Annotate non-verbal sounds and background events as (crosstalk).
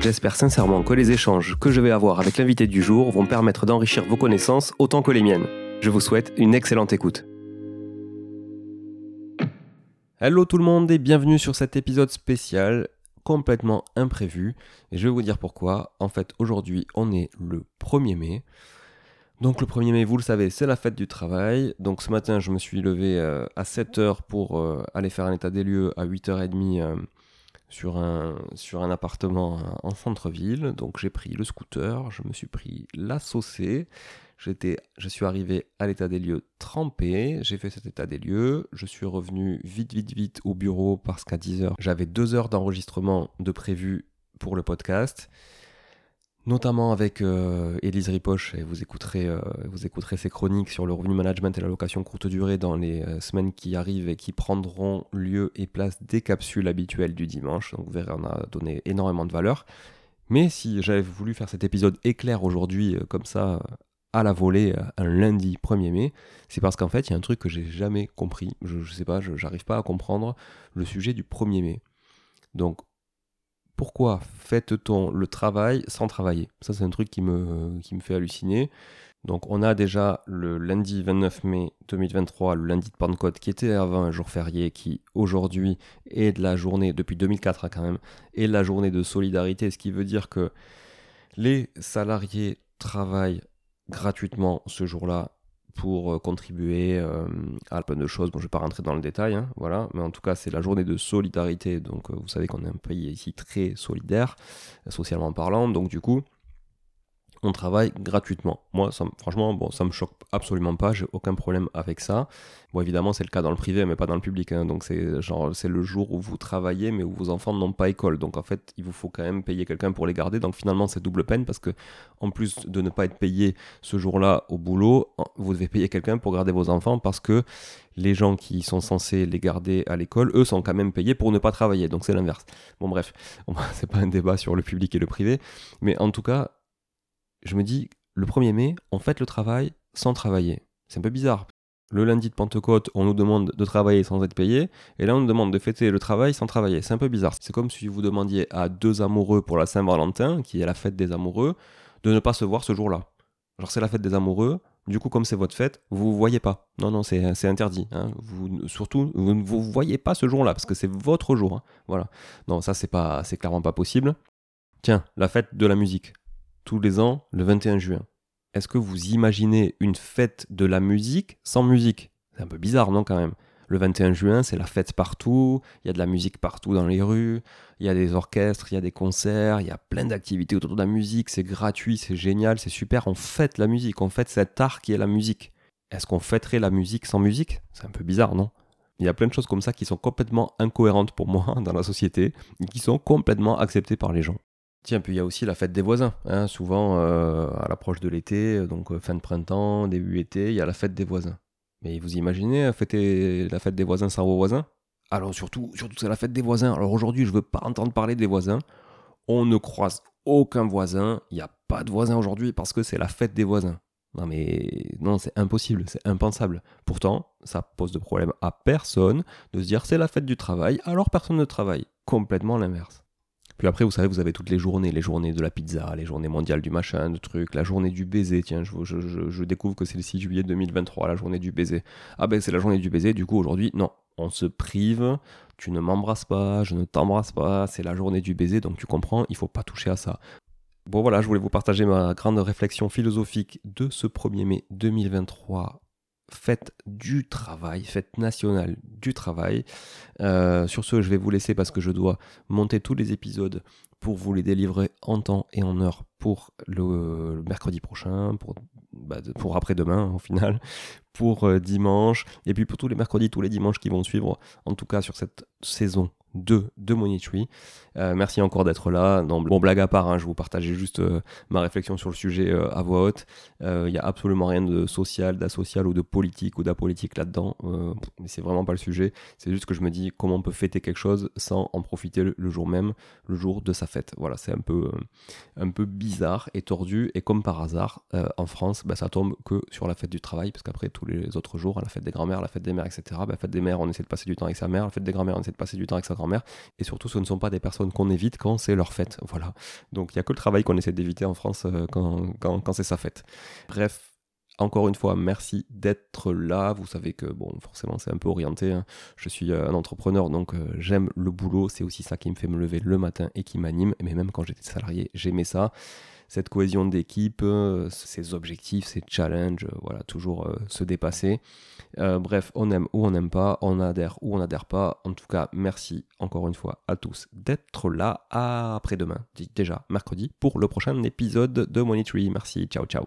J'espère sincèrement que les échanges que je vais avoir avec l'invité du jour vont permettre d'enrichir vos connaissances autant que les miennes. Je vous souhaite une excellente écoute. Hello tout le monde et bienvenue sur cet épisode spécial complètement imprévu. Et je vais vous dire pourquoi. En fait, aujourd'hui, on est le 1er mai. Donc le 1er mai, vous le savez, c'est la fête du travail. Donc ce matin, je me suis levé euh, à 7h pour euh, aller faire un état des lieux à 8h30 sur un, sur un appartement en centre-ville. Donc j'ai pris le scooter, je me suis pris la saucée. J'étais, je suis arrivé à l'état des lieux trempé, j'ai fait cet état des lieux, je suis revenu vite, vite, vite au bureau parce qu'à 10h, j'avais deux heures d'enregistrement de prévu pour le podcast notamment avec euh, Élise Ripoche, et vous écouterez, euh, vous écouterez ses chroniques sur le revenu management et la location courte durée dans les euh, semaines qui arrivent et qui prendront lieu et place des capsules habituelles du dimanche. Donc vous verrez, on a donné énormément de valeur. Mais si j'avais voulu faire cet épisode éclair aujourd'hui, comme ça, à la volée, un lundi 1er mai, c'est parce qu'en fait, il y a un truc que j'ai jamais compris. Je, ne sais pas, je n'arrive pas à comprendre le sujet du 1er mai. Donc, pourquoi fait-on le travail sans travailler? Ça, c'est un truc qui me, fait halluciner. Donc, on a déjà le lundi 29 mai 2023, le lundi de Pentecôte, qui était avant un jour férié, qui aujourd'hui est de la journée, depuis 2004 hein, quand même, est la journée de solidarité, ce qui veut dire que les salariés travaillent gratuitement ce jour-là pour euh, contribuer euh, à plein de choses. Bon, je ne vais pas rentrer dans le détail, hein, voilà, mais en tout cas, c'est la journée de solidarité. Donc, euh, vous savez qu'on est un pays ici très solidaire, socialement parlant. Donc, du coup, on travaille gratuitement. Moi, ça, franchement, bon, ça me choque absolument pas, j'ai aucun problème avec ça. Bon, évidemment, c'est le cas dans le privé, mais pas dans le public. Hein. donc, c'est genre, c'est le jour où vous travaillez, mais où vos enfants n'ont pas école. Donc, en fait, il vous faut quand même payer quelqu'un pour les garder. Donc, finalement, c'est double peine parce que, en plus de ne pas être payé ce jour-là au boulot, vous devez payer quelqu'un pour garder vos enfants parce que les gens qui sont censés les garder à l'école, eux, sont quand même payés pour ne pas travailler. Donc, c'est l'inverse. Bon, bref, (laughs) c'est pas un débat sur le public et le privé, mais en tout cas, je me dis, le 1er mai, on fête le travail sans travailler. C'est un peu bizarre. Le lundi de Pentecôte, on nous demande de travailler sans être payé, et là on nous demande de fêter le travail sans travailler. C'est un peu bizarre. C'est comme si vous demandiez à deux amoureux pour la Saint-Valentin, qui est la fête des amoureux, de ne pas se voir ce jour-là. Genre c'est la fête des amoureux, du coup comme c'est votre fête, vous ne voyez pas. Non, non, c'est interdit. Hein. Vous, surtout, vous ne vous voyez pas ce jour-là, parce que c'est votre jour. Hein. Voilà. Non, ça c'est clairement pas possible. Tiens, la fête de la musique tous les ans le 21 juin. Est-ce que vous imaginez une fête de la musique sans musique? C'est un peu bizarre, non, quand même? Le 21 juin, c'est la fête partout, il y a de la musique partout dans les rues, il y a des orchestres, il y a des concerts, il y a plein d'activités autour de la musique, c'est gratuit, c'est génial, c'est super, on fête la musique, on fête cet art qui est la musique. Est-ce qu'on fêterait la musique sans musique? C'est un peu bizarre, non? Il y a plein de choses comme ça qui sont complètement incohérentes pour moi (laughs) dans la société, et qui sont complètement acceptées par les gens. Tiens, puis il y a aussi la fête des voisins. Hein. souvent, euh, à l'approche de l'été, donc euh, fin de printemps, début été, il y a la fête des voisins. Mais vous imaginez fêter la fête des voisins sans vos voisins? Alors surtout, surtout c'est la fête des voisins. Alors aujourd'hui, je veux pas entendre parler des voisins. On ne croise aucun voisin. Il n'y a pas de voisins aujourd'hui parce que c'est la fête des voisins. Non mais non, c'est impossible, c'est impensable. Pourtant, ça pose de problème à personne de se dire c'est la fête du travail, alors personne ne travaille. Complètement l'inverse. Puis après, vous savez, vous avez toutes les journées, les journées de la pizza, les journées mondiales du machin, de trucs, la journée du baiser. Tiens, je, je, découvre que c'est le 6 juillet 2023, la journée du baiser. Ah ben c'est la journée du baiser, du coup aujourd'hui, non, on se prive, tu ne m'embrasses pas, je ne t'embrasse pas, c'est la journée du baiser, donc tu comprends, il faut pas toucher à ça. Bon voilà, je voulais vous partager ma grande réflexion philosophique de ce 1er mai 2023 fête du travail, fête nationale du travail. Euh, sur ce, je vais vous laisser parce que je dois monter tous les épisodes pour vous les délivrer en temps et en heure pour le, mercredi prochain, pour, bah, après-demain au final, pour euh, dimanche, et puis pour tous les mercredis, tous les dimanches qui vont suivre, en tout cas sur cette saison 2 de Monitree. Euh, merci encore d'être là. Non, bon, blague à part, hein, je vous partageais juste euh, ma réflexion sur le sujet euh, à voix haute. Il n'y a absolument rien de social, d'asocial ou de politique ou d'apolitique là-dedans. mais c'est vraiment pas le sujet. C'est juste que je me dis comment on peut fêter quelque chose sans en profiter le, jour même, le jour de sa fête. Voilà, c'est un peu, un peu bizarre et tordu. Et comme par hasard, en France, bah, ça tombe que sur la fête du travail, parce qu'après tous les autres jours, la fête des grands-mères, la fête des mères, etc., bah, la fête des mères, on essaie de passer du temps avec sa mère, la fête des grands-mères, on essaie de passer du temps avec sa Et surtout, ce ne sont pas des personnes qu'on évite quand c'est leur fête. Voilà. Donc il n'y a que le travail qu'on essaie d'éviter en France euh, quand, quand, c'est sa fête. Bref, encore une fois, merci d'être là. Vous savez que, bon, forcément, c'est un peu orienté. Hein. Je suis euh, un entrepreneur, donc euh, j'aime le boulot. C'est aussi ça qui me fait me lever le matin et qui m'anime. Mais même quand j'étais salarié, j'aimais ça cette cohésion d'équipe, euh, ces objectifs, ces challenges, voilà, toujours se dépasser. bref, on aime ou on n'aime pas, on adhère ou on n'adhère pas. En tout cas, merci encore une fois à tous d'être là. après-demain, déjà mercredi, pour le prochain épisode de Money Tree. Merci, ciao ciao.